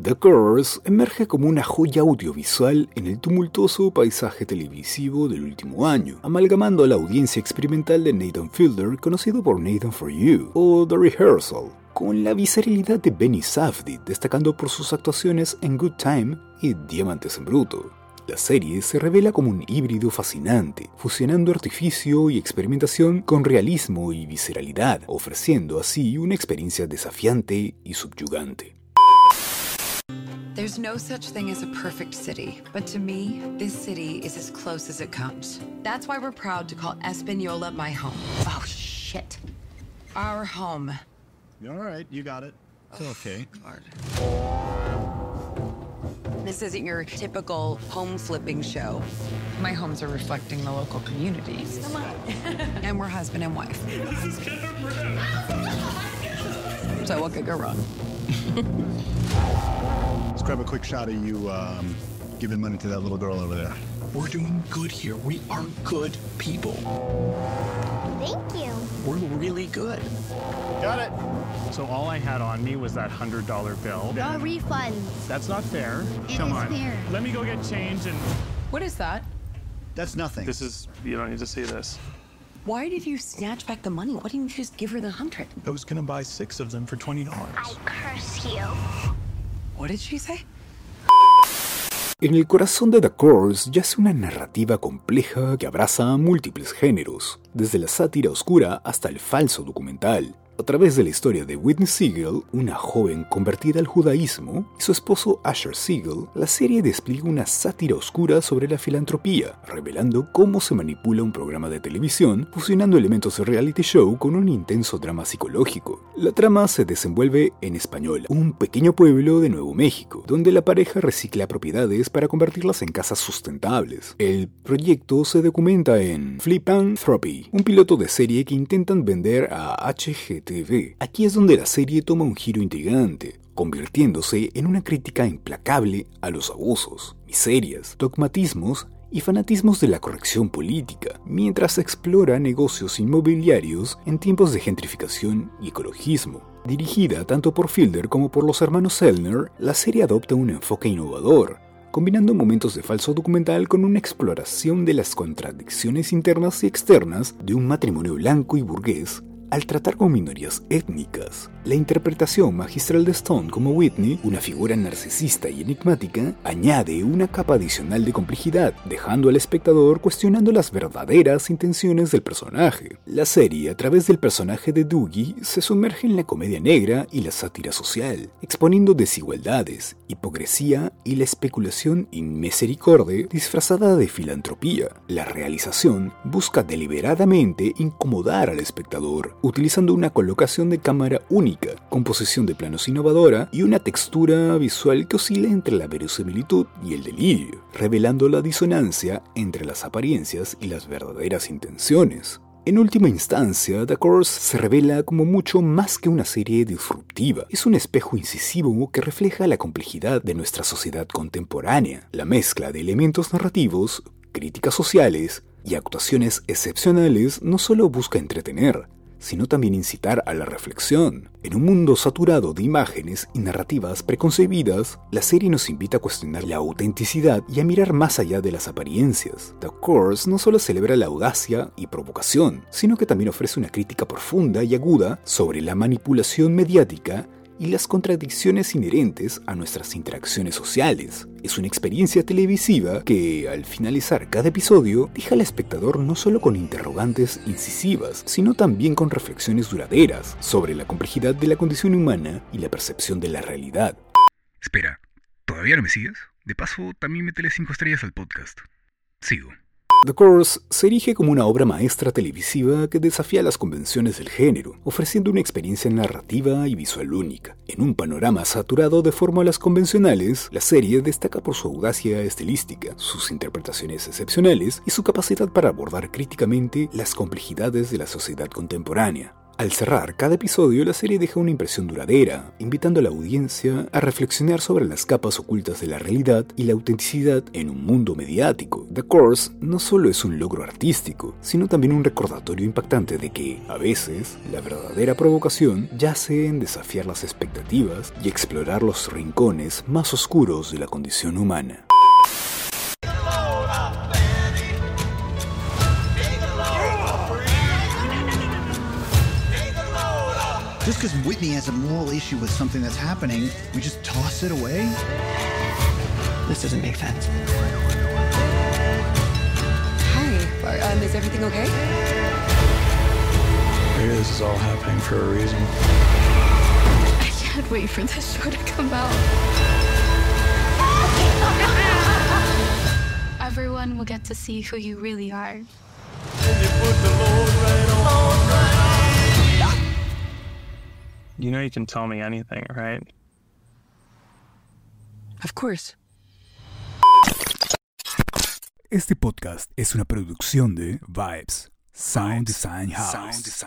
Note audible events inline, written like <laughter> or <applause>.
The Curse emerge como una joya audiovisual en el tumultuoso paisaje televisivo del último año, amalgamando a la audiencia experimental de Nathan Fielder, conocido por Nathan For You, o The Rehearsal, con la visceralidad de Benny Safdie, destacando por sus actuaciones en Good Time y Diamantes en Bruto. La serie se revela como un híbrido fascinante, fusionando artificio y experimentación con realismo y visceralidad, ofreciendo así una experiencia desafiante y subyugante. There's no such thing as a perfect city, but to me, this city is as close as it comes. That's why we're proud to call Espanola my home. Oh, shit. Our home. All right, you got it. It's oh, okay. Lord. This isn't your typical home flipping show. My homes are reflecting the local communities. <laughs> Come on. and we're husband and wife. so what could go wrong? Let's grab a quick shot of you um, giving money to that little girl over there. We're doing good here. We are good people. Thank you. We're really good. Got it. So all I had on me was that hundred dollar bill. No refunds. That's not fair. It Come is on. fair. Let me go get change and What is that? That's nothing. this is you don't need to see this. Why did you snatch back the money? Why didn't you just give her the hundred? I was gonna buy six of them for twenty I dollars. curse you. What did she say? En el corazón de The Course yace una narrativa compleja que abraza múltiples géneros, desde la sátira oscura hasta el falso documental. A través de la historia de Whitney Siegel, una joven convertida al judaísmo, y su esposo Asher Siegel, la serie despliega una sátira oscura sobre la filantropía, revelando cómo se manipula un programa de televisión, fusionando elementos de reality show con un intenso drama psicológico. La trama se desenvuelve en Española, un pequeño pueblo de Nuevo México, donde la pareja recicla propiedades para convertirlas en casas sustentables. El proyecto se documenta en Flipanthropy, un piloto de serie que intentan vender a Aquí es donde la serie toma un giro intrigante, convirtiéndose en una crítica implacable a los abusos, miserias, dogmatismos y fanatismos de la corrección política, mientras explora negocios inmobiliarios en tiempos de gentrificación y ecologismo. Dirigida tanto por Fielder como por los hermanos Selner, la serie adopta un enfoque innovador, combinando momentos de falso documental con una exploración de las contradicciones internas y externas de un matrimonio blanco y burgués al tratar con minorías étnicas. La interpretación magistral de Stone como Whitney, una figura narcisista y enigmática, añade una capa adicional de complejidad, dejando al espectador cuestionando las verdaderas intenciones del personaje. La serie, a través del personaje de Doogie, se sumerge en la comedia negra y la sátira social, exponiendo desigualdades, hipocresía y la especulación inmisericorde disfrazada de filantropía. La realización busca deliberadamente incomodar al espectador, utilizando una colocación de cámara única, composición de planos innovadora y una textura visual que oscila entre la verosimilitud y el delirio, revelando la disonancia entre las apariencias y las verdaderas intenciones. En última instancia, The Course se revela como mucho más que una serie disruptiva. Es un espejo incisivo que refleja la complejidad de nuestra sociedad contemporánea. La mezcla de elementos narrativos, críticas sociales y actuaciones excepcionales no solo busca entretener, sino también incitar a la reflexión. En un mundo saturado de imágenes y narrativas preconcebidas, la serie nos invita a cuestionar la autenticidad y a mirar más allá de las apariencias. The Course no solo celebra la audacia y provocación, sino que también ofrece una crítica profunda y aguda sobre la manipulación mediática y las contradicciones inherentes a nuestras interacciones sociales. Es una experiencia televisiva que, al finalizar cada episodio, deja al espectador no solo con interrogantes incisivas, sino también con reflexiones duraderas sobre la complejidad de la condición humana y la percepción de la realidad. Espera, ¿todavía no me sigues? De paso, también métele 5 estrellas al podcast. Sigo. The Course se erige como una obra maestra televisiva que desafía las convenciones del género, ofreciendo una experiencia narrativa y visual única. En un panorama saturado de fórmulas convencionales, la serie destaca por su audacia estilística, sus interpretaciones excepcionales y su capacidad para abordar críticamente las complejidades de la sociedad contemporánea. Al cerrar cada episodio, la serie deja una impresión duradera, invitando a la audiencia a reflexionar sobre las capas ocultas de la realidad y la autenticidad en un mundo mediático. The Course no solo es un logro artístico, sino también un recordatorio impactante de que, a veces, la verdadera provocación yace en desafiar las expectativas y explorar los rincones más oscuros de la condición humana. Just because Whitney has a moral issue with something that's happening, we just toss it away? This doesn't make sense. Hi. Um, is everything okay? Maybe this is all happening for a reason. I can't wait for this show to come out. Everyone will get to see who you really are. You know you can tell me anything, right? Of course. Este podcast es una producción de Vibes Sound Design House.